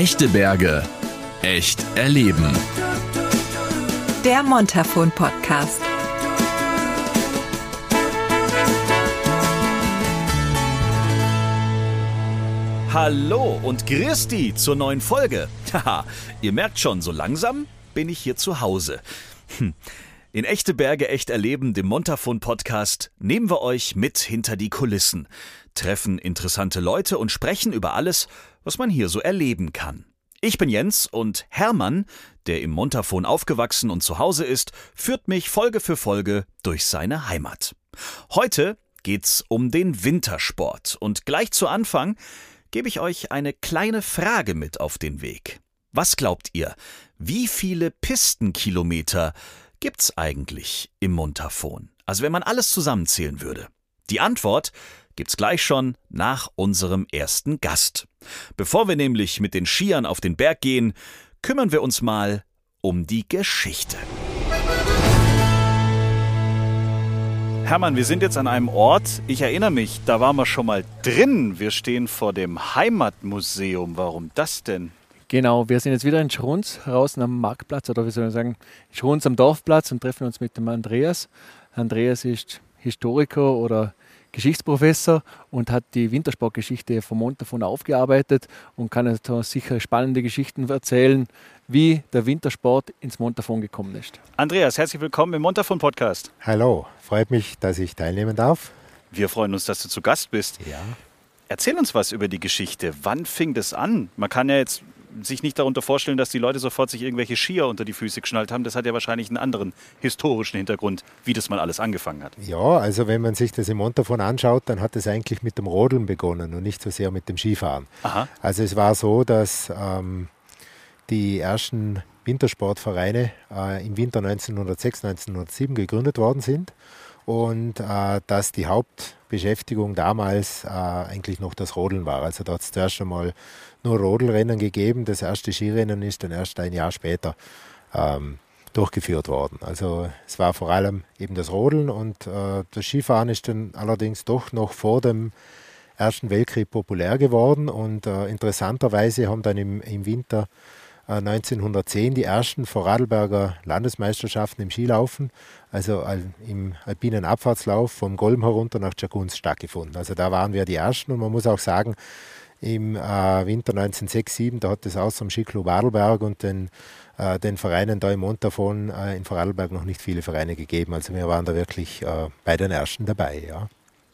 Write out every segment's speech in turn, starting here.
Echte Berge. Echt erleben. Der Montafon Podcast. Hallo und Christi zur neuen Folge. Haha, ihr merkt schon, so langsam bin ich hier zu Hause. Hm. In Echte Berge echt erleben, dem Montafon Podcast, nehmen wir euch mit hinter die Kulissen, treffen interessante Leute und sprechen über alles, was man hier so erleben kann. Ich bin Jens und Hermann, der im Montafon aufgewachsen und zu Hause ist, führt mich Folge für Folge durch seine Heimat. Heute geht's um den Wintersport und gleich zu Anfang gebe ich euch eine kleine Frage mit auf den Weg. Was glaubt ihr? Wie viele Pistenkilometer gibt's eigentlich im Montafon? Also wenn man alles zusammenzählen würde. Die Antwort gibt's gleich schon nach unserem ersten Gast. Bevor wir nämlich mit den Skiern auf den Berg gehen, kümmern wir uns mal um die Geschichte. Hermann, wir sind jetzt an einem Ort, ich erinnere mich, da waren wir schon mal drin. Wir stehen vor dem Heimatmuseum. Warum das denn? Genau, wir sind jetzt wieder in Schrunz, draußen am Marktplatz oder wie soll ich sagen, Schrunz am Dorfplatz und treffen uns mit dem Andreas. Andreas ist Historiker oder Geschichtsprofessor und hat die Wintersportgeschichte vom Montafon aufgearbeitet und kann uns sicher spannende Geschichten erzählen, wie der Wintersport ins Montafon gekommen ist. Andreas, herzlich willkommen im Montafon Podcast. Hallo, freut mich, dass ich teilnehmen darf. Wir freuen uns, dass du zu Gast bist. Ja. Erzähl uns was über die Geschichte. Wann fing das an? Man kann ja jetzt sich nicht darunter vorstellen, dass die Leute sofort sich irgendwelche Skier unter die Füße geschnallt haben. Das hat ja wahrscheinlich einen anderen historischen Hintergrund, wie das mal alles angefangen hat. Ja, also wenn man sich das im Montafon anschaut, dann hat es eigentlich mit dem Rodeln begonnen und nicht so sehr mit dem Skifahren. Aha. Also es war so, dass ähm, die ersten Wintersportvereine äh, im Winter 1906, 1907 gegründet worden sind und äh, dass die Hauptbeschäftigung damals äh, eigentlich noch das Rodeln war. Also da hat es zuerst einmal nur Rodelrennen gegeben. Das erste Skirennen ist dann erst ein Jahr später ähm, durchgeführt worden. Also es war vor allem eben das Rodeln und äh, das Skifahren ist dann allerdings doch noch vor dem Ersten Weltkrieg populär geworden und äh, interessanterweise haben dann im, im Winter 1910 die ersten Vorarlberger Landesmeisterschaften im Skilaufen, also im alpinen Abfahrtslauf vom Golm herunter nach Tschakunz stattgefunden. Also da waren wir die Ersten und man muss auch sagen, im äh, Winter 1906-7, da hat es außer dem Skiclub Adelberg und den, äh, den Vereinen da im Montafon äh, in Vorarlberg noch nicht viele Vereine gegeben. Also wir waren da wirklich äh, bei den Ersten dabei, ja.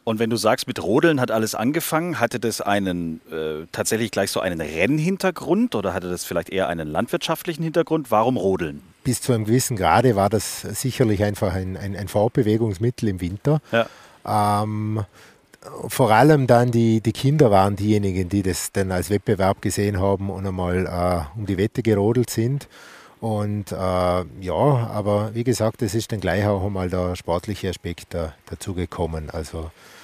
Und wenn du sagst, mit Rodeln hat alles angefangen, hatte das einen äh, tatsächlich gleich so einen Rennhintergrund oder hatte das vielleicht eher einen landwirtschaftlichen Hintergrund? Warum Rodeln? Bis zu einem gewissen Grade war das sicherlich einfach ein, ein, ein Fortbewegungsmittel im Winter. Ja. Ähm, vor allem dann die, die Kinder waren diejenigen, die das dann als Wettbewerb gesehen haben und einmal äh, um die Wette gerodelt sind. Und äh, ja, aber wie gesagt, es ist dann gleich auch einmal der sportliche Aspekt da, dazugekommen. Also äh,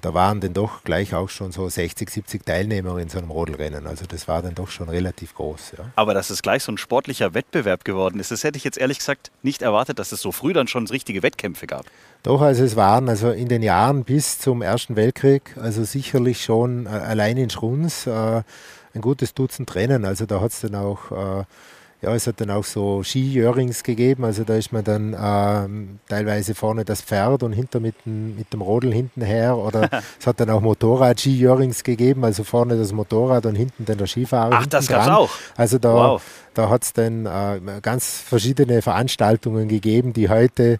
da waren dann doch gleich auch schon so 60, 70 Teilnehmer in so einem Rodelrennen. Also das war dann doch schon relativ groß. Ja. Aber dass es gleich so ein sportlicher Wettbewerb geworden ist, das hätte ich jetzt ehrlich gesagt nicht erwartet, dass es so früh dann schon richtige Wettkämpfe gab. Doch, also es waren also in den Jahren bis zum Ersten Weltkrieg, also sicherlich schon äh, allein in Schruns äh, ein gutes Dutzend Rennen. Also da hat es dann auch äh, ja, es hat dann auch so Ski-Jörings gegeben. Also da ist man dann ähm, teilweise vorne das Pferd und hinter mit dem, mit dem Rodel hinten her. Oder es hat dann auch Motorrad-Ski-Jörings gegeben. Also vorne das Motorrad und hinten dann der Skifahrer. Ach, das gab es auch. Also da, wow. da hat es dann äh, ganz verschiedene Veranstaltungen gegeben, die heute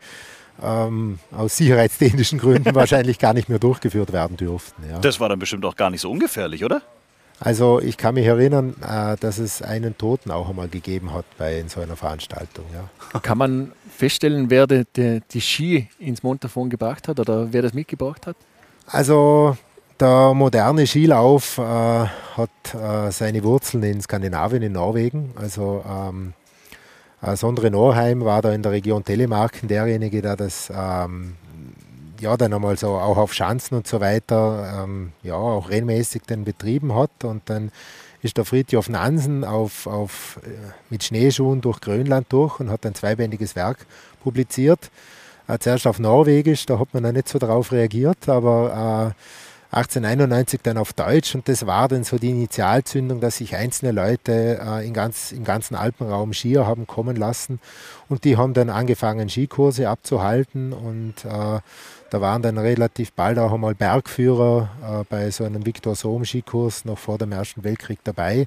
ähm, aus sicherheitstechnischen Gründen wahrscheinlich gar nicht mehr durchgeführt werden dürften. Ja. Das war dann bestimmt auch gar nicht so ungefährlich, oder? Also ich kann mich erinnern, äh, dass es einen Toten auch einmal gegeben hat bei so einer Veranstaltung. Ja. Kann man feststellen, wer die, die, die Ski ins Montafon gebracht hat oder wer das mitgebracht hat? Also der moderne Skilauf äh, hat äh, seine Wurzeln in Skandinavien, in Norwegen. Also ähm, äh, Sondre Norheim war da in der Region Telemarken derjenige, der das ähm, ja, dann einmal so auch auf Schanzen und so weiter, ähm, ja, auch regelmäßig dann betrieben hat. Und dann ist der Fridtjof Nansen auf, auf, äh, mit Schneeschuhen durch Grönland durch und hat ein zweibändiges Werk publiziert. Äh, zuerst auf Norwegisch, da hat man dann nicht so darauf reagiert, aber äh, 1891 dann auf Deutsch und das war dann so die Initialzündung, dass sich einzelne Leute äh, in ganz, im ganzen Alpenraum Skier haben kommen lassen und die haben dann angefangen, Skikurse abzuhalten und äh, da waren dann relativ bald auch einmal Bergführer äh, bei so einem Viktor Sohm Skikurs noch vor dem Ersten Weltkrieg dabei.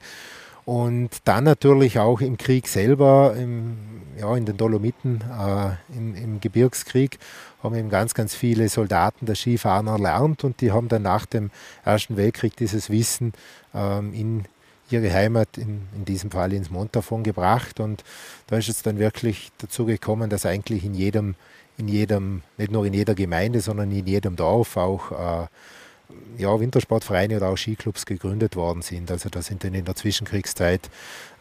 Und dann natürlich auch im Krieg selber, im, ja, in den Dolomiten, äh, im, im, Gebirgskrieg, haben eben ganz, ganz viele Soldaten das Skifahren erlernt und die haben dann nach dem Ersten Weltkrieg dieses Wissen ähm, in ihre Heimat, in, in diesem Fall ins Montafon gebracht. Und da ist es dann wirklich dazu gekommen, dass eigentlich in jedem, in jedem, nicht nur in jeder Gemeinde, sondern in jedem Dorf auch äh, ja, Wintersportvereine oder auch Skiclubs gegründet worden sind. Also da sind dann in der Zwischenkriegszeit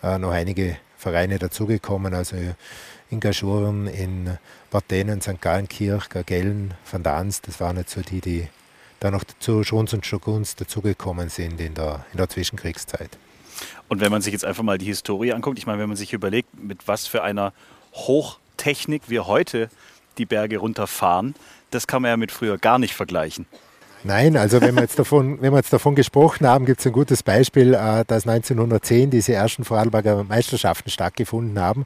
äh, noch einige Vereine dazugekommen, also in Gaschuren, in Bartenen, St. Gallenkirch, Gagellen, Van Dans, das waren jetzt so die, die da noch zu Schons und Schoguns dazugekommen sind in der, in der Zwischenkriegszeit. Und wenn man sich jetzt einfach mal die Historie anguckt, ich meine, wenn man sich überlegt, mit was für einer Hochtechnik wir heute die Berge runterfahren, das kann man ja mit früher gar nicht vergleichen. Nein, also wenn wir jetzt davon, wenn wir jetzt davon gesprochen haben, gibt es ein gutes Beispiel, äh, dass 1910 diese ersten Vorarlberger Meisterschaften stattgefunden haben.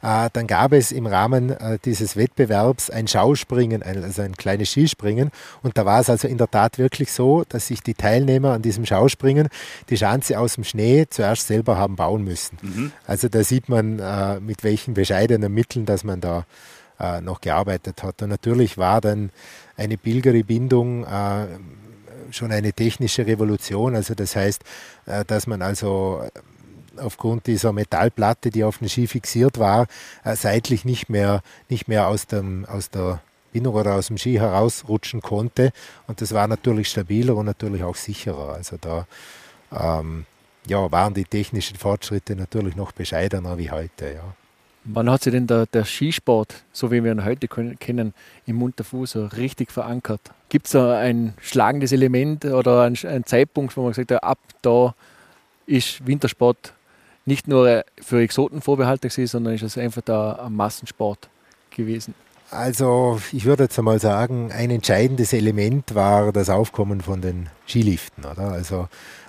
Äh, dann gab es im Rahmen äh, dieses Wettbewerbs ein Schauspringen, also ein kleines Skispringen. Und da war es also in der Tat wirklich so, dass sich die Teilnehmer an diesem Schauspringen die Schanze aus dem Schnee zuerst selber haben bauen müssen. Mhm. Also da sieht man, mit welchen bescheidenen Mitteln, dass man da noch gearbeitet hat. Und natürlich war dann eine Pilgerbindung äh, schon eine technische Revolution. Also das heißt, äh, dass man also aufgrund dieser Metallplatte, die auf den Ski fixiert war, äh, seitlich nicht mehr, nicht mehr aus, dem, aus der Bindung oder aus dem Ski herausrutschen konnte. Und das war natürlich stabiler und natürlich auch sicherer. Also da ähm, ja, waren die technischen Fortschritte natürlich noch bescheidener wie heute. Ja. Wann hat sich denn der, der, Skisport, so wie wir ihn heute kennen, im Munterfuß so richtig verankert? Gibt es da ein schlagendes Element oder einen, Zeitpunkt, wo man gesagt hat, ab da ist Wintersport nicht nur für Exoten vorbehalten gewesen, sondern ist es einfach da ein Massensport gewesen? Also ich würde jetzt einmal sagen, ein entscheidendes Element war das Aufkommen von den Skiliften. Oder? Also äh,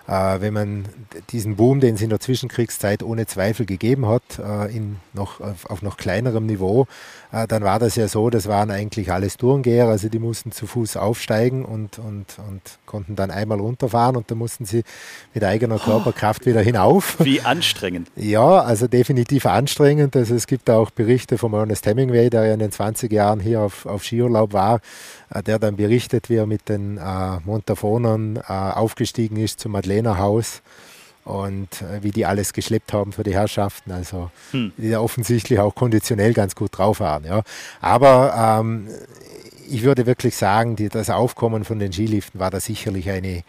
wenn man diesen Boom, den es in der Zwischenkriegszeit ohne Zweifel gegeben hat, äh, in noch, auf, noch kleinerem Niveau, äh, dann war das ja so, das waren eigentlich alles Tourengeher, also die mussten zu Fuß aufsteigen und, und, und konnten dann einmal runterfahren und dann mussten sie mit eigener Körperkraft wieder hinauf. Wie anstrengend. Ja, also definitiv anstrengend. Also es gibt auch Berichte von Ernest Hemingway, der ja in den 20 Jahren hier auf, auf Skiurlaub war, äh, der dann berichtet, wie er mit den äh, Montafonern äh, aufgestiegen ist zum Madlener Haus und äh, wie die alles geschleppt haben für die Herrschaften. Also hm. die da offensichtlich auch konditionell ganz gut drauf waren. Ja. Aber ähm, ich würde wirklich sagen, die, das Aufkommen von den Skiliften war da sicherlich eine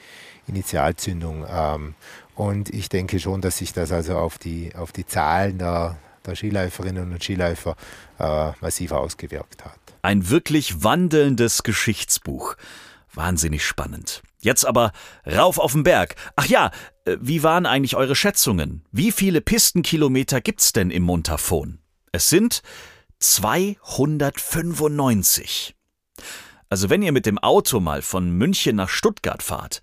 Initialzündung. Ähm, und ich denke schon, dass sich das also auf die, auf die Zahlen der, der Skiläuferinnen und Skiläufer äh, massiv ausgewirkt hat. Ein wirklich wandelndes Geschichtsbuch. Wahnsinnig spannend. Jetzt aber rauf auf den Berg. Ach ja, äh, wie waren eigentlich eure Schätzungen? Wie viele Pistenkilometer gibt's denn im Montafon? Es sind 295. Also wenn ihr mit dem Auto mal von München nach Stuttgart fahrt,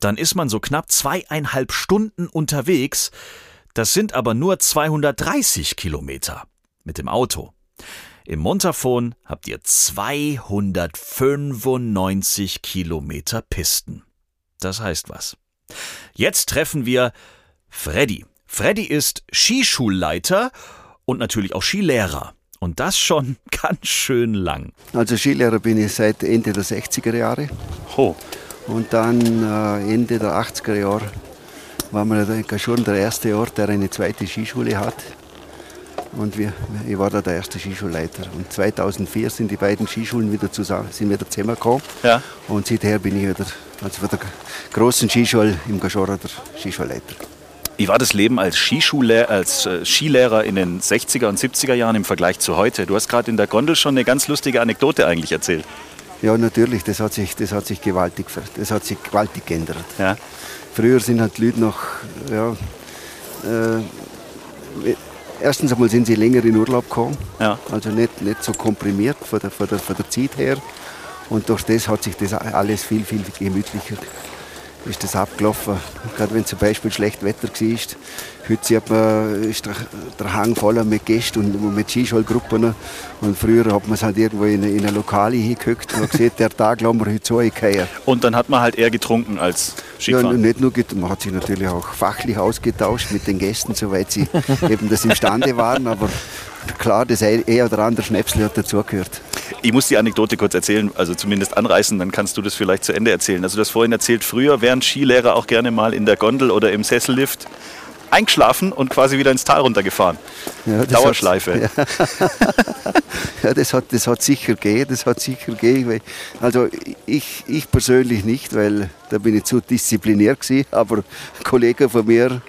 dann ist man so knapp zweieinhalb Stunden unterwegs. Das sind aber nur 230 Kilometer mit dem Auto. Im Montafon habt ihr 295 Kilometer Pisten. Das heißt was. Jetzt treffen wir Freddy. Freddy ist Skischulleiter und natürlich auch Skilehrer. Und das schon ganz schön lang. Also Skilehrer bin ich seit Ende der 60er Jahre. Oh. Und dann äh, Ende der 80er Jahre war man schon der erste Ort, der eine zweite Skischule hat. Und wir, ich war da der erste Skischulleiter. Und 2004 sind die beiden Skischulen wieder zusammen, sind wieder zusammengekommen. Ja. Und seither bin ich wieder, also für der großen Skischule im Gaschora der Skischulleiter. Wie war das Leben als, Skischule, als äh, Skilehrer in den 60er und 70er Jahren im Vergleich zu heute? Du hast gerade in der Gondel schon eine ganz lustige Anekdote eigentlich erzählt. Ja, natürlich, das hat sich, das hat sich, gewaltig, das hat sich gewaltig geändert. Ja. Früher sind halt die Leute noch ja, äh, Erstens einmal sind sie länger in Urlaub gekommen, ja. also nicht, nicht so komprimiert von der, von, der, von der Zeit her. Und durch das hat sich das alles viel, viel gemütlicher ist das abgelaufen. Gerade wenn zum Beispiel schlecht Wetter war. Heute sieht man, ist der, der Hang voller mit Gästen und mit Skischallgruppen. Und früher hat man es halt irgendwo in, in eine Lokale hingehockt und gesehen, der Tag lassen wir heute so eingehen. Und dann hat man halt eher getrunken als Skifahren. Ja, nicht nur, man hat sich natürlich auch fachlich ausgetauscht mit den Gästen, soweit sie eben das imstande waren. Aber klar, das eher oder andere Schnäpsel hat dazugehört. Ich muss die Anekdote kurz erzählen, also zumindest anreißen, dann kannst du das vielleicht zu Ende erzählen. Also du hast vorhin erzählt, früher wären Skilehrer auch gerne mal in der Gondel oder im Sessellift eingeschlafen und quasi wieder ins Tal runtergefahren. Ja, Dauerschleife. Hat, ja. ja, das, hat, das hat sicher gegeben, das hat sicher gegeben. Also ich, ich persönlich nicht, weil da bin ich zu diszipliniert gewesen, aber Kollegen von mir,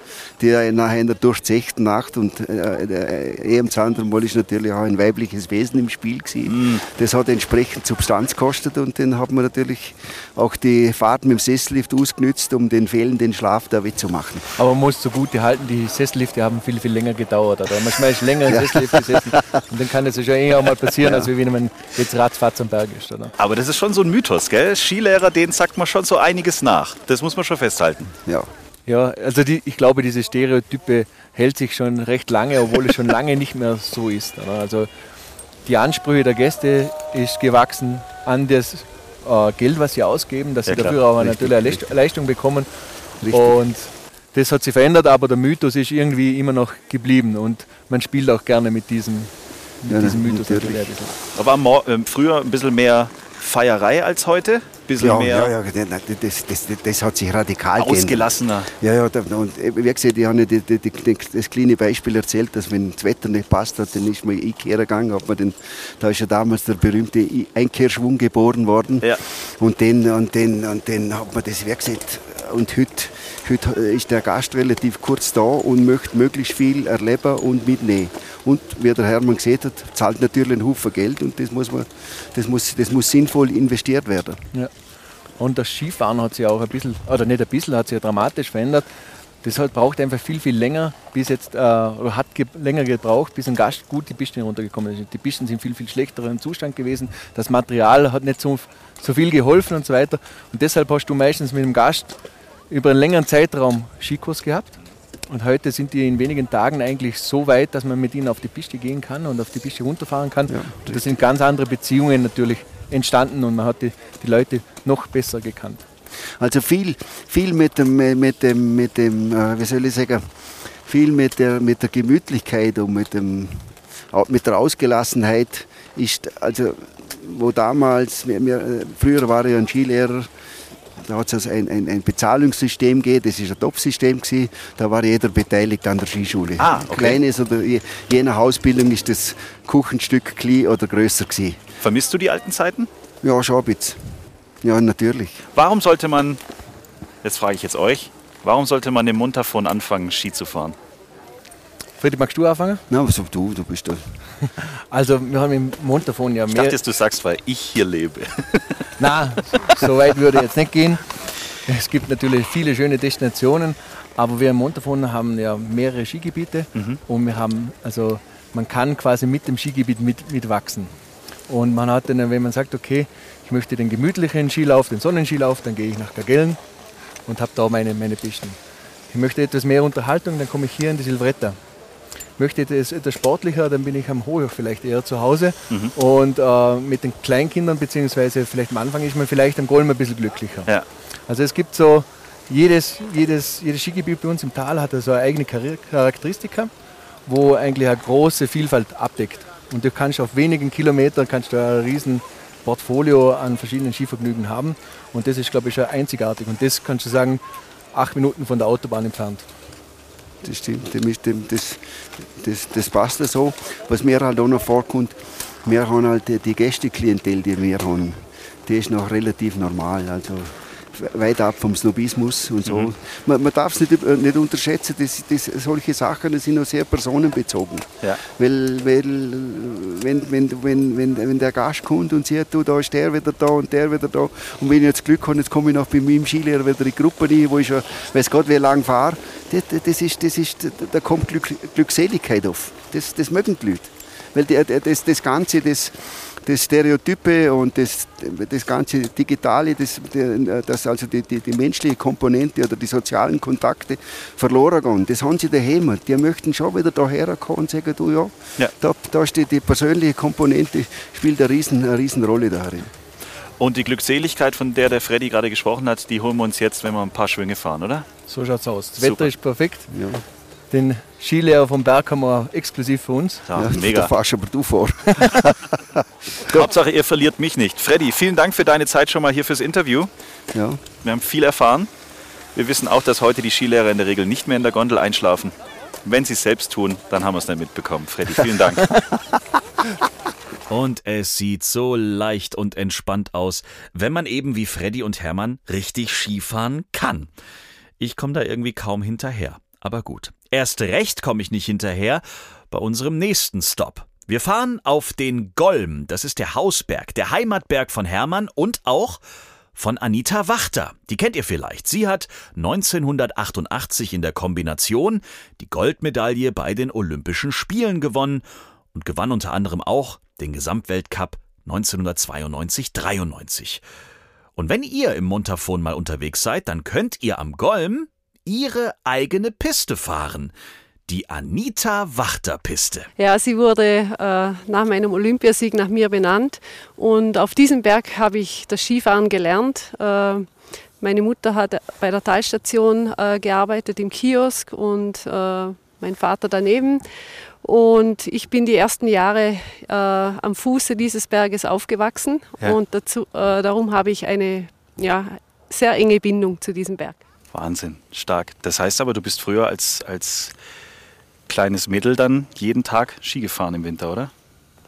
die nach einer durchzechten Nacht und äh, äh, eh anderen Mal ist natürlich auch ein weibliches Wesen im Spiel gewesen. Mm. Das hat entsprechend Substanz gekostet und dann hat man natürlich auch die Fahrt mit dem Sessellift ausgenützt, um den fehlenden Schlaf da wettzumachen. Aber man muss zugute halten, die Sessellifte haben viel, viel länger gedauert. Oder? Manchmal ist länger im ja. Sessellift gesessen und dann kann das ja eher mal passieren, ja. als wenn man jetzt ratzfatz am Berg ist. Oder? Aber das ist schon so ein Mythos, gell? Skilehrer, denen sagt man schon so einiges nach. Das muss man schon festhalten. Ja. Ja, also die, ich glaube, diese Stereotype hält sich schon recht lange, obwohl es schon lange nicht mehr so ist. Also die Ansprüche der Gäste ist gewachsen an das äh, Geld, was sie ausgeben, dass ja, sie dafür aber richtig, natürlich eine Leistung bekommen. Richtig. Und das hat sich verändert, aber der Mythos ist irgendwie immer noch geblieben und man spielt auch gerne mit diesem, mit ja, diesem Mythos. Natürlich. Da war ähm, früher ein bisschen mehr Feierei als heute? bisschen ja, mehr. Ja, ja, das, das, das, hat sich radikal Ausgelassener. Geändert. Ja, ja, und äh, wie gesagt, ich habe die, die, die, das kleine Beispiel erzählt, dass wenn das Wetter nicht passt hat, dann ist man Einkehr gegangen. Hat man den, da ist ja damals der berühmte Einkehrschwung geboren worden. Ja. Und, den, und, den, und den hat man das, wie gesagt, und heute, heute ist der Gast relativ kurz da und möchte möglichst viel erleben und mitnehmen. Und wie der Hermann gesehen hat, zahlt natürlich einen Haufen Geld und das muss, man, das muss, das muss sinnvoll investiert werden. Ja. Und das Skifahren hat sich auch ein bisschen, oder nicht ein bisschen, hat sich dramatisch verändert. Das halt braucht einfach viel, viel länger, bis jetzt, äh, oder hat ge länger gebraucht, bis ein Gast gut die Pisten runtergekommen ist. Die Pisten sind viel, viel schlechter im Zustand gewesen. Das Material hat nicht so, so viel geholfen und so weiter. Und deshalb hast du meistens mit dem Gast über einen längeren Zeitraum Skikurs gehabt. Und heute sind die in wenigen Tagen eigentlich so weit, dass man mit ihnen auf die Piste gehen kann und auf die Piste runterfahren kann. Ja, das sind ganz andere Beziehungen natürlich entstanden und man hat die, die Leute noch besser gekannt. Also viel, viel mit dem, mit dem, mit dem äh, wie soll ich sagen, viel mit der, mit der Gemütlichkeit und mit, dem, mit der Ausgelassenheit ist, also wo damals, mir, mir, früher war ich ein Skilehrer, da hat es also ein, ein, ein, Bezahlungssystem gegeben, das ist ein Top-System da war jeder beteiligt an der Skischule. Ah, okay. Kleines oder je, je nach Ausbildung ist das Kuchenstück klein oder größer gewesen. Vermisst du die alten Zeiten? Ja, schon ein bisschen. Ja, natürlich. Warum sollte man, jetzt frage ich jetzt euch, warum sollte man im Montafon anfangen, Ski zu fahren? Freddy, magst du anfangen? Na, was du, du bist da. Also, wir haben im Montafon ja mehr. Ich dachte, du sagst, weil ich hier lebe. Nein, so weit würde ich jetzt nicht gehen. Es gibt natürlich viele schöne Destinationen, aber wir im Montafon haben ja mehrere Skigebiete mhm. und wir haben, also man kann quasi mit dem Skigebiet mit, mitwachsen. Und man hat dann, wenn man sagt, okay, ich möchte den gemütlichen Skilauf, den Sonnenskilauf, dann gehe ich nach Gagellen und habe da meine, meine Pisten. Ich möchte etwas mehr Unterhaltung, dann komme ich hier in die Silvretta möchte das etwas sportlicher, dann bin ich am Hoch vielleicht eher zu Hause. Mhm. Und äh, mit den Kleinkindern, beziehungsweise vielleicht am Anfang ist man vielleicht am Golm ein bisschen glücklicher. Ja. Also es gibt so, jedes, jedes, jedes Skigebiet bei uns im Tal hat so eine eigene Charakteristika, wo eigentlich eine große Vielfalt abdeckt. Und du kannst auf wenigen Kilometern kannst du ein riesen Portfolio an verschiedenen Skivergnügen haben. Und das ist, glaube ich, schon einzigartig. Und das kannst du sagen, acht Minuten von der Autobahn entfernt. Das stimmt, das, das, das passt so. Was mir halt auch noch vorkommt, wir haben halt die Gästeklientel, die wir haben, die ist noch relativ normal. Also weit ab vom Snobismus und so. Mhm. Man, man darf es nicht, nicht unterschätzen, dass, dass solche Sachen sind auch sehr personenbezogen. Ja. Weil, weil wenn, wenn, wenn, wenn, wenn der Gast kommt und sieht, du, da ist der wieder da und der wieder da und wenn ich jetzt Glück habe, jetzt komme ich noch bei meinem Skilehrer wieder in die Gruppe rein, wo ich schon, weiß Gott, wie lange fahre, das, das ist, das ist, da kommt Glück, Glückseligkeit auf. Das, das mögen die Leute. Weil das, das Ganze, das, das Stereotype und das, das ganze Digitale, das, das also die, die, die menschliche Komponente oder die sozialen Kontakte verloren gehen. Das haben sie daheim. Die möchten schon wieder daher kommen und sagen, du ja, Ja. Da, da steht die persönliche Komponente, spielt eine riesen, eine riesen Rolle darin. Und die Glückseligkeit, von der der Freddy gerade gesprochen hat, die holen wir uns jetzt, wenn wir ein paar Schwünge fahren, oder? So schaut's aus. Das Super. Wetter ist perfekt. Ja. Den Skilehrer vom Berg haben wir exklusiv für uns. Ja, Ja, Da mega. fahrst aber du vor. Hauptsache, ihr verliert mich nicht. Freddy, vielen Dank für deine Zeit schon mal hier fürs Interview. Ja. Wir haben viel erfahren. Wir wissen auch, dass heute die Skilehrer in der Regel nicht mehr in der Gondel einschlafen. Wenn sie es selbst tun, dann haben wir es nicht mitbekommen. Freddy, vielen Dank. Und es sieht so leicht und entspannt aus, wenn man eben wie Freddy und Hermann richtig Skifahren kann. Ich komme da irgendwie kaum hinterher. Aber gut. Erst recht komme ich nicht hinterher bei unserem nächsten Stop. Wir fahren auf den Golm. Das ist der Hausberg, der Heimatberg von Hermann und auch von Anita Wachter. Die kennt ihr vielleicht. Sie hat 1988 in der Kombination die Goldmedaille bei den Olympischen Spielen gewonnen und gewann unter anderem auch den Gesamtweltcup 1992-93. Und wenn ihr im Montafon mal unterwegs seid, dann könnt ihr am Golm ihre eigene Piste fahren. Die Anita Wachter Piste. Ja, sie wurde äh, nach meinem Olympiasieg nach mir benannt und auf diesem Berg habe ich das Skifahren gelernt. Äh, meine Mutter hat bei der Talstation äh, gearbeitet im Kiosk und äh, mein Vater daneben. Und ich bin die ersten Jahre äh, am Fuße dieses Berges aufgewachsen Ja. und dazu, äh, darum habe ich eine ja, sehr enge Bindung zu diesem Berg. Wahnsinn, stark. Das heißt aber, du bist früher als, als kleines Mädel dann jeden Tag Ski gefahren im Winter, oder?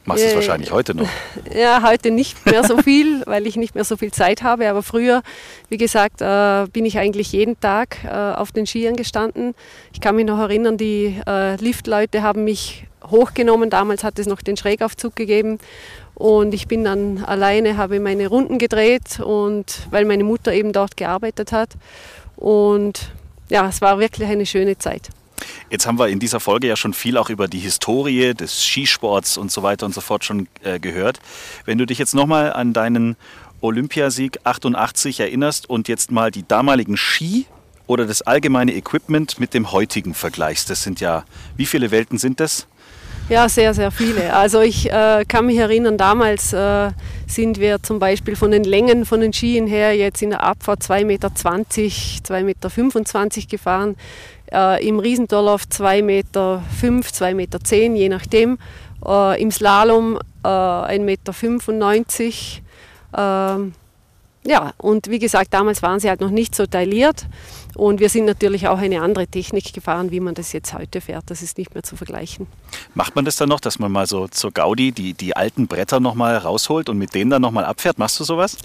Machst du es Äh, wahrscheinlich heute noch. Ja, heute nicht mehr so viel, weil ich nicht mehr so viel Zeit habe. Aber früher, wie gesagt, äh, bin ich eigentlich jeden Tag äh, auf den Skiern gestanden. Ich kann mich noch erinnern, die äh, Liftleute haben mich hochgenommen. Damals hat es noch den Schrägaufzug gegeben. Und ich bin dann alleine, habe meine Runden gedreht und weil meine Mutter eben dort gearbeitet hat. Und ja, es war wirklich eine schöne Zeit. Jetzt haben wir in dieser Folge ja schon viel auch über die Historie des Skisports und so weiter und so fort schon äh, gehört. Wenn du dich jetzt nochmal an deinen Olympiasieg 88 erinnerst und jetzt mal die damaligen Ski oder das allgemeine Equipment mit dem heutigen vergleichst, das sind ja, wie viele Welten sind das? Ja, sehr, sehr viele. Also ich äh, kann mich erinnern, damals äh, sind wir zum Beispiel von den Längen von den Skien her jetzt in der Abfahrt 2,20 Meter, 2,25 Meter gefahren, äh, im Riesendorlauf 2,5 Meter, 2,10 Meter, je nachdem, äh, im Slalom äh, 1,95 Meter. Ja, und wie gesagt, damals waren sie halt noch nicht so tailliert. Und wir sind natürlich auch eine andere Technik gefahren, wie man das jetzt heute fährt. Das ist nicht mehr zu vergleichen. Macht man das dann noch, dass man mal so zur Gaudi die, die alten Bretter nochmal rausholt und mit denen dann nochmal abfährt? Machst du sowas?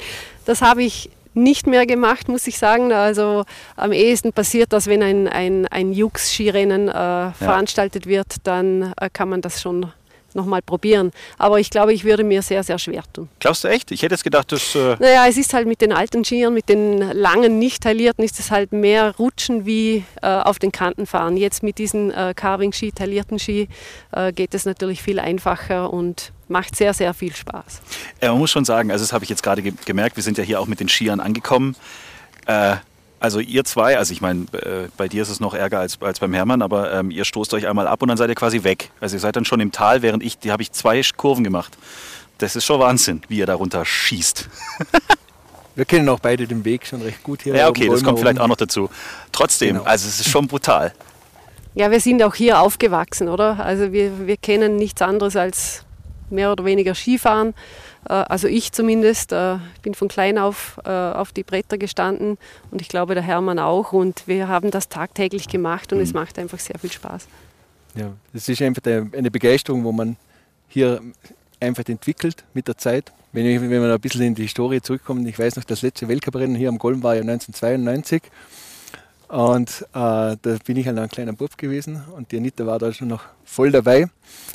Das habe ich nicht mehr gemacht, muss ich sagen. Also am ehesten passiert das, wenn ein, ein, ein Jux-Skirennen äh, veranstaltet wird, dann äh, kann man das schon nochmal probieren. Aber ich glaube, ich würde mir sehr, sehr schwer tun. Glaubst du echt? Ich hätte jetzt gedacht, das. Äh, Naja, es ist halt mit den alten Skiern, mit den langen, nicht taillierten, ist es halt mehr Rutschen wie äh, auf den Kanten fahren. Jetzt mit diesen äh, Carving-Ski, taillierten Ski äh, geht es natürlich viel einfacher und macht sehr, sehr viel Spaß. Ja, man muss schon sagen, also das habe ich jetzt gerade ge gemerkt, wir sind ja hier auch mit den Skiern angekommen. Also ihr zwei, also ich meine, äh, bei dir ist es noch ärger als, als beim Hermann, aber ähm, ihr stoßt euch einmal ab und dann seid ihr quasi weg. Also ihr seid dann schon im Tal, während ich, die habe ich zwei Kurven gemacht. Das ist schon Wahnsinn, wie ihr da runter schießt. Wir kennen auch beide den Weg schon recht gut hier. Ja, okay, das kommt vielleicht oben. auch noch dazu. Trotzdem, Genau. also es ist schon brutal. Ja, wir sind auch hier aufgewachsen, oder? Also wir, wir kennen nichts anderes als mehr oder weniger Skifahren. Äh, Also ich zumindest. äh, bin von klein auf äh, auf die Bretter gestanden und ich glaube der Hermann auch. Und wir haben das tagtäglich gemacht und es macht einfach sehr viel Spaß. Ja, das ist einfach eine Begeisterung, wo man hier einfach entwickelt mit der Zeit. Wenn, ich, wenn wir ein bisschen in die Historie zurückkommen, ich weiß noch, das letzte Weltcuprennen hier am Golm war ja 1992. Und äh, da bin ich halt noch ein kleiner Bub gewesen und die Anita war da schon noch voll dabei.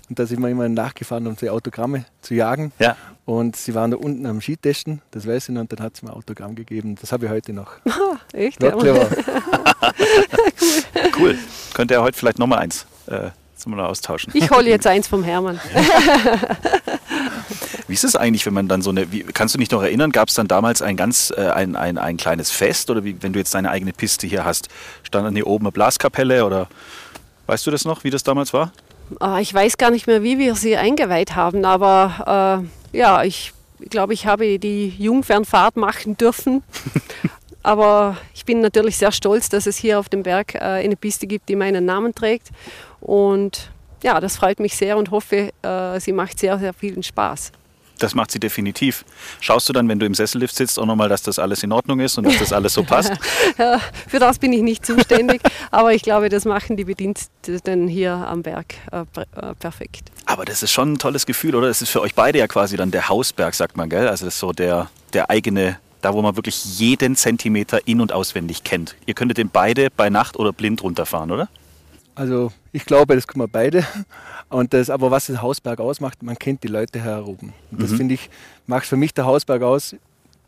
Und da sind wir immer nachgefahren, um die Autogramme zu jagen. Ja. Und sie waren da unten am Skitesten, das weiß ich noch, und dann hat sie mir ein Autogramm gegeben. Das habe ich heute noch. Echt? Ja, clever. Cool. Könnt ihr heute vielleicht nochmal eins äh, zum mal austauschen. Ich hole jetzt eins vom Hermann. Wie ist es eigentlich, wenn man dann so eine, wie, kannst du dich noch erinnern, gab es dann damals ein ganz, äh, ein, ein, ein kleines Fest oder wie, wenn du jetzt deine eigene Piste hier hast, stand dann hier oben eine Blaskapelle oder weißt du das noch, wie das damals war? Ah, ich weiß gar nicht mehr, wie wir sie eingeweiht haben, aber äh, ja, ich glaube, ich habe die Jungfernfahrt machen dürfen. aber ich bin natürlich sehr stolz, dass es hier auf dem Berg äh, eine Piste gibt, die meinen Namen trägt. Und ja, das freut mich sehr und hoffe, äh, sie macht sehr, sehr vielen Spaß. Das macht sie definitiv. Schaust du dann, wenn du im Sessellift sitzt, auch nochmal, dass das alles in Ordnung ist und dass das alles so passt? ja, für das bin ich nicht zuständig, aber ich glaube, das machen die Bediensteten hier am Berg äh, äh, perfekt. Aber das ist schon ein tolles Gefühl, oder? Das ist für euch beide ja quasi dann der Hausberg, sagt man, gell? Also das ist so der, der eigene, da wo man wirklich jeden Zentimeter in- und auswendig kennt. Ihr könntet den beide bei Nacht oder blind runterfahren, oder? Also ich glaube, das können wir beide. Und das, aber was das Hausberg ausmacht, man kennt die Leute hier oben. Und das mhm. finde ich, macht für mich der Hausberg aus.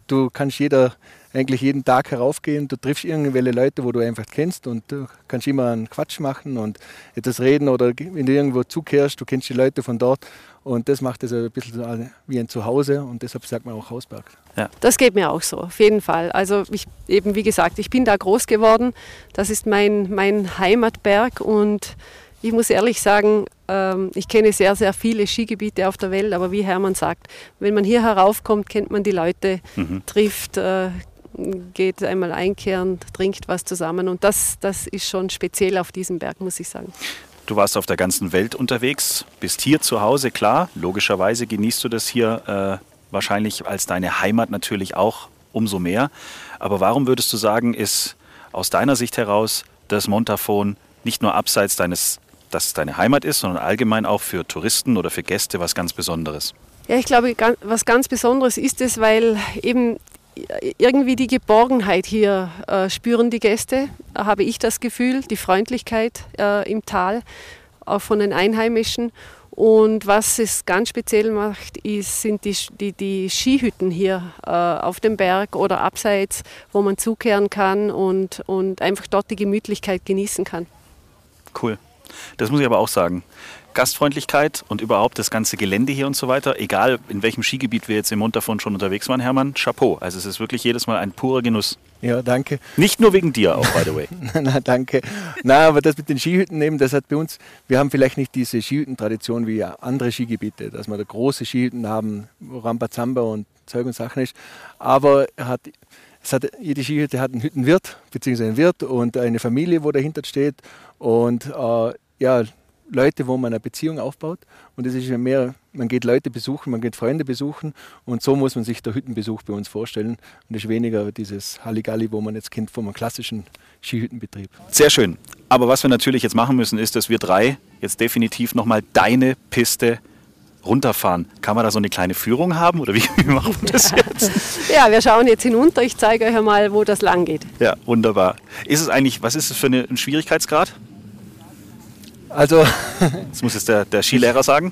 Du kannst jeder, eigentlich jeden Tag heraufgehen, du triffst irgendwelche Leute, wo du einfach kennst und du kannst immer einen Quatsch machen und etwas reden oder wenn du irgendwo zukehrst, du kennst die Leute von dort und das macht es ein bisschen wie ein Zuhause und deshalb sagt man auch Hausberg. Ja. Das geht mir auch so, auf jeden Fall. Also ich, eben wie gesagt, ich bin da groß geworden, das ist mein, mein Heimatberg und ich muss ehrlich sagen, ähm, ich kenne sehr, sehr viele Skigebiete auf der Welt, aber wie Hermann sagt, wenn man hier heraufkommt, kennt man die Leute, mhm. trifft, äh, geht einmal einkehren, trinkt was zusammen und das, das ist schon speziell auf diesem Berg, muss ich sagen. Du warst auf der ganzen Welt unterwegs, bist hier zu Hause, klar, logischerweise genießt du das hier äh, wahrscheinlich als deine Heimat natürlich auch umso mehr. Aber warum würdest du sagen, ist aus deiner Sicht heraus das Montafon nicht nur abseits deines dass es deine Heimat ist, sondern allgemein auch für Touristen oder für Gäste was ganz Besonderes? Ja, ich glaube, was ganz Besonderes ist es, weil eben irgendwie die Geborgenheit hier äh, spüren die Gäste, habe ich das Gefühl, die Freundlichkeit äh, im Tal, auch von den Einheimischen. Und was es ganz speziell macht, ist, sind die, die, die Skihütten hier äh, auf dem Berg oder abseits, wo man zukehren kann und, und einfach dort die Gemütlichkeit genießen kann. Cool. Das muss ich aber auch sagen. Gastfreundlichkeit und überhaupt das ganze Gelände hier und so weiter, egal in welchem Skigebiet wir jetzt im Montafon schon unterwegs waren, Hermann, Chapeau. Also es ist wirklich jedes Mal ein purer Genuss. Ja, danke. Nicht nur wegen dir auch, by the way. na, danke. Na, aber das mit den Skihütten eben, das hat bei uns, wir haben vielleicht nicht diese Skihütten-Tradition wie andere Skigebiete, dass wir da große Skihütten haben, Rambazamba und Zeug und Sachen ist. Aber hat, es hat, jede Skihütte hat einen Hüttenwirt, beziehungsweise einen Wirt und eine Familie, wo dahinter steht. Und äh, ja, Leute, wo man eine Beziehung aufbaut. Und das ist ja mehr, man geht Leute besuchen, man geht Freunde besuchen. Und so muss man sich der Hüttenbesuch bei uns vorstellen. Und das ist weniger dieses Halligalli, wo man jetzt kennt vom klassischen Skihüttenbetrieb. Sehr schön. Aber was wir natürlich jetzt machen müssen, ist, dass wir drei jetzt definitiv nochmal deine Piste runterfahren. Kann man da so eine kleine Führung haben oder wie, wie machen wir das jetzt? ja, wir schauen jetzt hinunter. Ich zeige euch mal, wo das lang geht. Ja, wunderbar. Ist es eigentlich, was ist es für eine, ein Schwierigkeitsgrad? Also. das muss jetzt der, der Skilehrer sagen.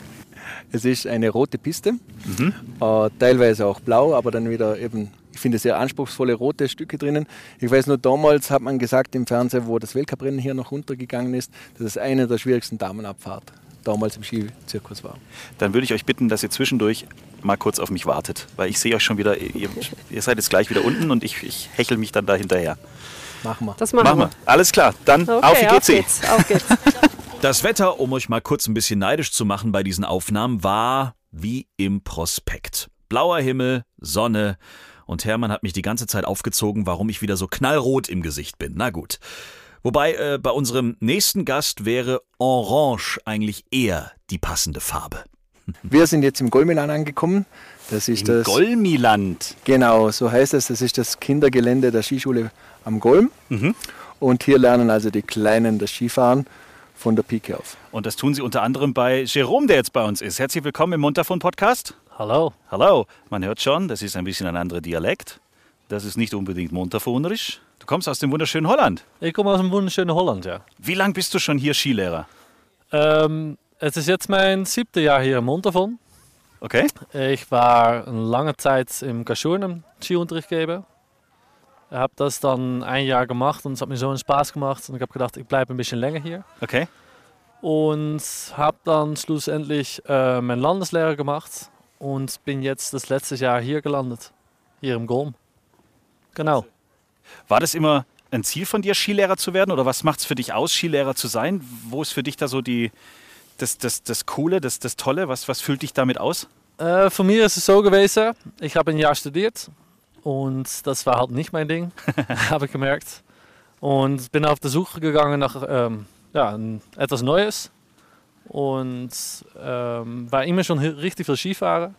Es ist eine rote Piste, mhm. äh, teilweise auch blau, aber dann wieder eben, ich finde sehr anspruchsvolle rote Stücke drinnen. Ich weiß nur, damals hat man gesagt im Fernsehen, wo das Weltcuprennen hier noch runtergegangen ist, dass es eine der schwierigsten Damenabfahrt damals im Skizirkus war. Dann würde ich euch bitten, dass ihr zwischendurch mal kurz auf mich wartet, weil ich sehe euch schon wieder, ihr, ihr seid jetzt gleich wieder unten und ich, ich hechel mich dann da hinterher. Machen wir. Das machen, machen wir. Alles klar, dann okay, auf wie geht's. Auf geht's. Auf geht's. Das Wetter, um euch mal kurz ein bisschen neidisch zu machen bei diesen Aufnahmen, war wie im Prospekt. Blauer Himmel, Sonne und Hermann hat mich die ganze Zeit aufgezogen, warum ich wieder so knallrot im Gesicht bin. Na gut. Wobei äh, bei unserem nächsten Gast wäre Orange eigentlich eher die passende Farbe. Wir sind jetzt im Golmiland angekommen. Das ist Im das Golmiland. Genau, so heißt es. Das ist das Kindergelände der Skischule am Golm. Mhm. Und hier lernen also die Kleinen das Skifahren von der Pike auf. Und das tun sie unter anderem bei Jerome, der jetzt bei uns ist. Herzlich willkommen im Montafon Podcast. Hallo. Hallo. Man hört schon, das ist ein bisschen ein anderer Dialekt. Das ist nicht unbedingt Montafonerisch. Du kommst aus dem wunderschönen Holland. Ich komme aus dem wunderschönen Holland, ja. Wie lange bist du schon hier Skilehrer? Ähm, es ist jetzt mein siebtes Jahr hier im Montafon. Okay. Ich war eine lange Zeit im Kaschurnen Skiunterricht gegeben. Ich habe das dann ein Jahr gemacht und es hat mir so einen Spaß gemacht. Und ich habe gedacht, ich bleibe ein bisschen länger hier. Okay. Und habe dann schlussendlich äh, meinen Landeslehrer gemacht. und bin jetzt das letzte Jahr hier gelandet, hier im Golm. Genau. War das immer ein Ziel von dir, Skilehrer zu werden? Oder was macht es für dich aus, Skilehrer zu sein? Wo ist für dich da so die, das, das, das Coole, das, das Tolle? Was, was füllt dich damit aus? Äh, für mich ist es so gewesen, ich habe ein Jahr studiert und das war halt nicht mein Ding, habe ich gemerkt. Und bin auf der Suche gegangen nach ähm, ja, etwas Neues und ähm, war immer schon richtig viel Skifahren.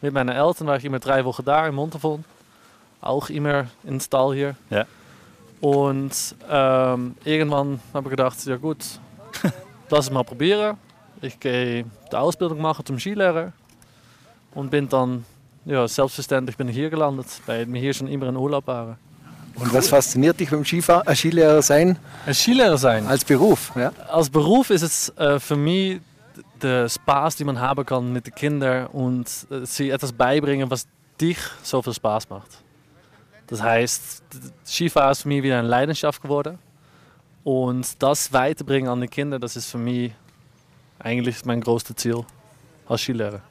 Mit meinen Eltern war ich immer drei Wochen da in Montafon. Auch immer in Stall hier. Ja. Und ähm, irgendwann habe ich gedacht, ja gut, lass es mal probieren. Ich gehe die Ausbildung machen zum Skilehrer und bin dann ja, selbstverständlich bin ich hier gelandet, weil wir hier schon immer in Urlaub waren. Und was fasziniert dich beim Skifahr äh, Skilehrer sein? Ein Skilehrer sein? Als Beruf, ja? Als Beruf ist es äh, für mich der Spaß, den man haben kann mit den Kindern und äh, sie etwas beibringen, was dich so viel Spaß macht. Das heißt, Skifahren ist für mich wieder eine Leidenschaft geworden. Und das weiterbringen an die Kinder, das ist für mich eigentlich mein größtes Ziel als Skilehrer.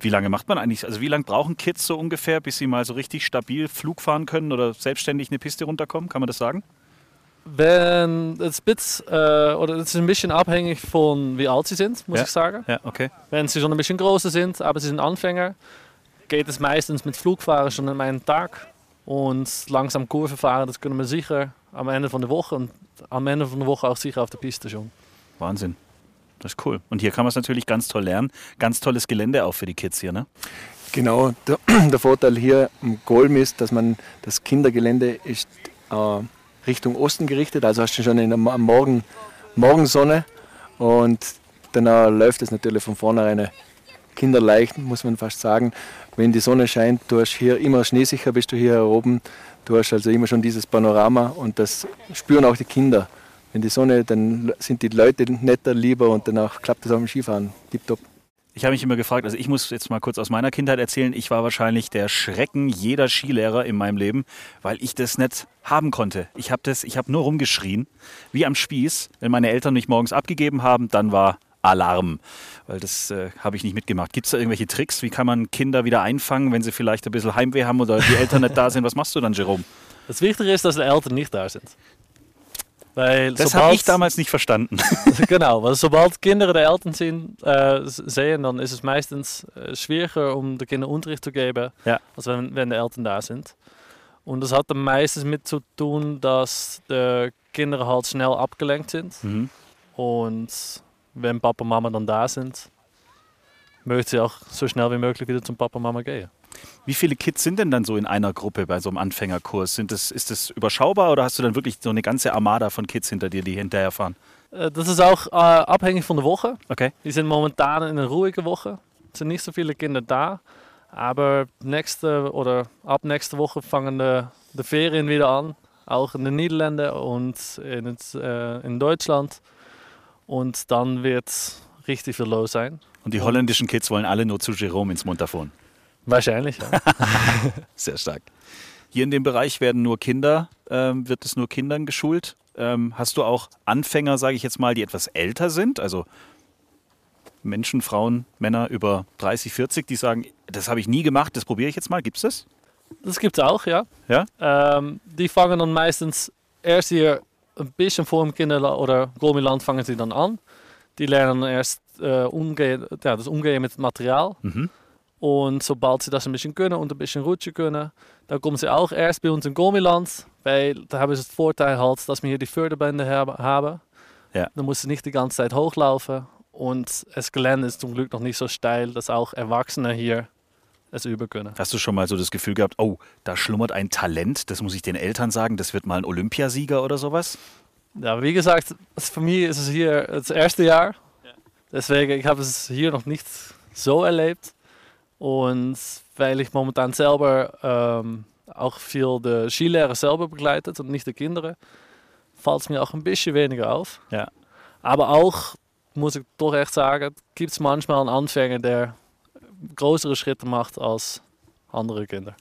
Wie lange macht man eigentlich, also wie lange brauchen Kids so ungefähr, bis sie mal so richtig stabil Flug fahren können oder selbstständig eine Piste runterkommen? Kann man das sagen? Wenn es bit, äh, oder es ist ein bisschen abhängig von wie alt sie sind, muss Ja. ich sagen. Ja, okay. Wenn sie schon ein bisschen größer sind, aber sie sind Anfänger, geht es meistens mit Flugfahren schon an einen Tag. Und langsam Kurve fahren, das können wir sicher am Ende von der Woche und am Ende von der Woche auch sicher auf der Piste schon. Wahnsinn. Das ist cool. Und hier kann man es natürlich ganz toll lernen. Ganz tolles Gelände auch für die Kids hier, ne? Genau, der, der Vorteil hier im Golm ist, dass man das Kindergelände ist äh, Richtung Osten gerichtet, also hast du schon in der Morgen, Morgensonne und dann läuft es natürlich von vornherein kinderleicht, muss man fast sagen. Wenn die Sonne scheint, du hast hier immer schneesicher, bist du hier oben, du hast also immer schon dieses Panorama und das spüren auch die Kinder. Wenn die Sonne, dann sind die Leute netter, lieber und danach klappt es auch im Skifahren. Tipptopp. Ich habe mich immer gefragt, also ich muss jetzt mal kurz aus meiner Kindheit erzählen, ich war wahrscheinlich der Schrecken jeder Skilehrer in meinem Leben, weil ich das nicht haben konnte. Ich habe das, ich habe nur rumgeschrien, wie am Spieß. Wenn meine Eltern mich morgens abgegeben haben, dann war Alarm, weil das äh, habe ich nicht mitgemacht. Gibt es da irgendwelche Tricks? Wie kann man Kinder wieder einfangen, wenn sie vielleicht ein bisschen Heimweh haben oder die Eltern nicht da sind? Was machst du dann, Jerome? Das Wichtige ist, dass die Eltern nicht da sind. Weil Das habe ich damals nicht verstanden. genau, weil sobald Kinder de Eltern zien, äh, sehen, dann ist es meistens äh, schwieriger, um den Kindern Unterricht zu geben, Ja. als wenn, wenn die Eltern da sind. Und das hat dann meistens mit zu tun, dass die Kinder halt schnell abgelenkt sind. Mhm. Und wenn Papa und Mama dann da sind, möchten sie auch so schnell wie möglich wieder zum Papa und Mama gehen. Wie viele Kids sind denn dann so in einer Gruppe bei so einem Anfängerkurs? Sind das, ist das überschaubar oder hast du dann wirklich so eine ganze Armada von Kids hinter dir, die hinterher fahren? Äh, das ist auch äh, abhängig von der Woche. Okay. Wir sind momentan in einer ruhigen Woche. Es sind nicht so viele Kinder da. Aber nächste oder ab nächste Woche fangen die, die Ferien wieder an. Auch in den Niederlanden und in, äh, in Deutschland. Und dann wird richtig viel los sein. Und die holländischen Kids wollen alle nur zu Jerome ins Montafon. Wahrscheinlich, ja. Sehr stark. Hier in dem Bereich werden nur Kinder, ähm, wird es nur Kindern geschult. Ähm, hast du auch Anfänger, sage ich jetzt mal, die etwas älter sind? Also Menschen, Frauen, Männer über 30, 40, die sagen, das habe ich nie gemacht, das probiere ich jetzt mal. Gibt es das? Das gibt es auch, ja. Ja? Ähm, die fangen dann meistens erst hier ein bisschen vor dem Kinder- oder Golmiland fangen sie dann an. Die lernen erst äh, umgehen, ja, das Umgehen mit Material. Mhm. Und sobald sie das ein bisschen können und ein bisschen rutschen können, dann kommen sie auch erst bei uns in Golmiland. Weil da haben sie das Vorteil halt, dass wir hier die Förderbänder haben- haben. Ja. Dann muss sie nicht die ganze Zeit hochlaufen. Und das Gelände ist zum Glück noch nicht so steil, dass auch Erwachsene hier es üben können. Hast du schon mal so das Gefühl gehabt, oh, da schlummert ein Talent, das muss ich den Eltern sagen, das wird mal ein Olympiasieger oder sowas? Ja, wie gesagt, für mich ist es hier das erste Jahr. Deswegen, ich habe es hier noch nicht so erlebt. Und weil ich momentan selber ähm, auch viel die Skilehrer selber begleitet und nicht die Kinder, fällt es mir auch ein bisschen weniger auf. Ja. Aber auch, muss ich doch echt sagen, gibt es manchmal einen Anfänger, der größere Schritte macht als andere Kinder.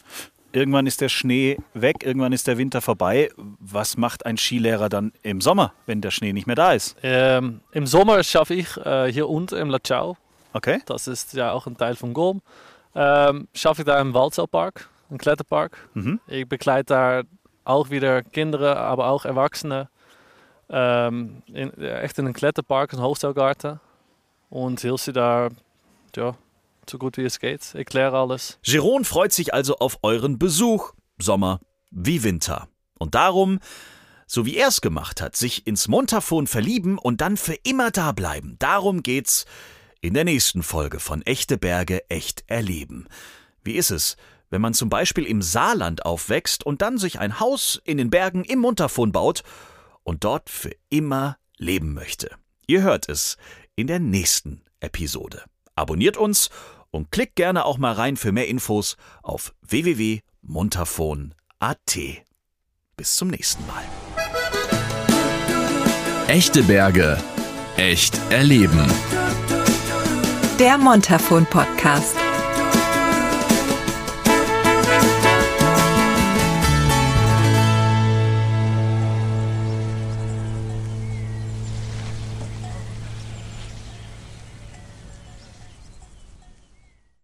Irgendwann ist der Schnee weg, irgendwann ist der Winter vorbei. Was macht ein Skilehrer dann im Sommer, wenn der Schnee nicht mehr da ist? Ähm, Im Sommer schaffe ich äh, hier unten im Lachau Okay. Das ist ja auch ein Teil von Golm. Ähm, schaffe ich da im Waldseilpark, einen Kletterpark. Mhm. Ich begleite da auch wieder Kinder, aber auch Erwachsene. Ähm, in, echt in einem Kletterpark, een Hochseilgarten. Und hilf sie da, ja, so gut wie es geht. Ich kläre alles. Giron freut sich also auf euren Besuch, Sommer wie Winter. Und darum, so wie er es gemacht hat, sich ins Montafon verlieben und dann für immer da bleiben. Darum geht's in der nächsten Folge von Echte Berge echt erleben. Wie ist es, wenn man zum Beispiel im Saarland aufwächst und dann sich ein Haus in den Bergen im Montafon baut und dort für immer leben möchte? Ihr hört es in der nächsten Episode. Abonniert uns und klickt gerne auch mal rein für mehr Infos auf www.montafon.at. Bis zum nächsten Mal. Echte Berge. Echt erleben. Der Montafon Podcast.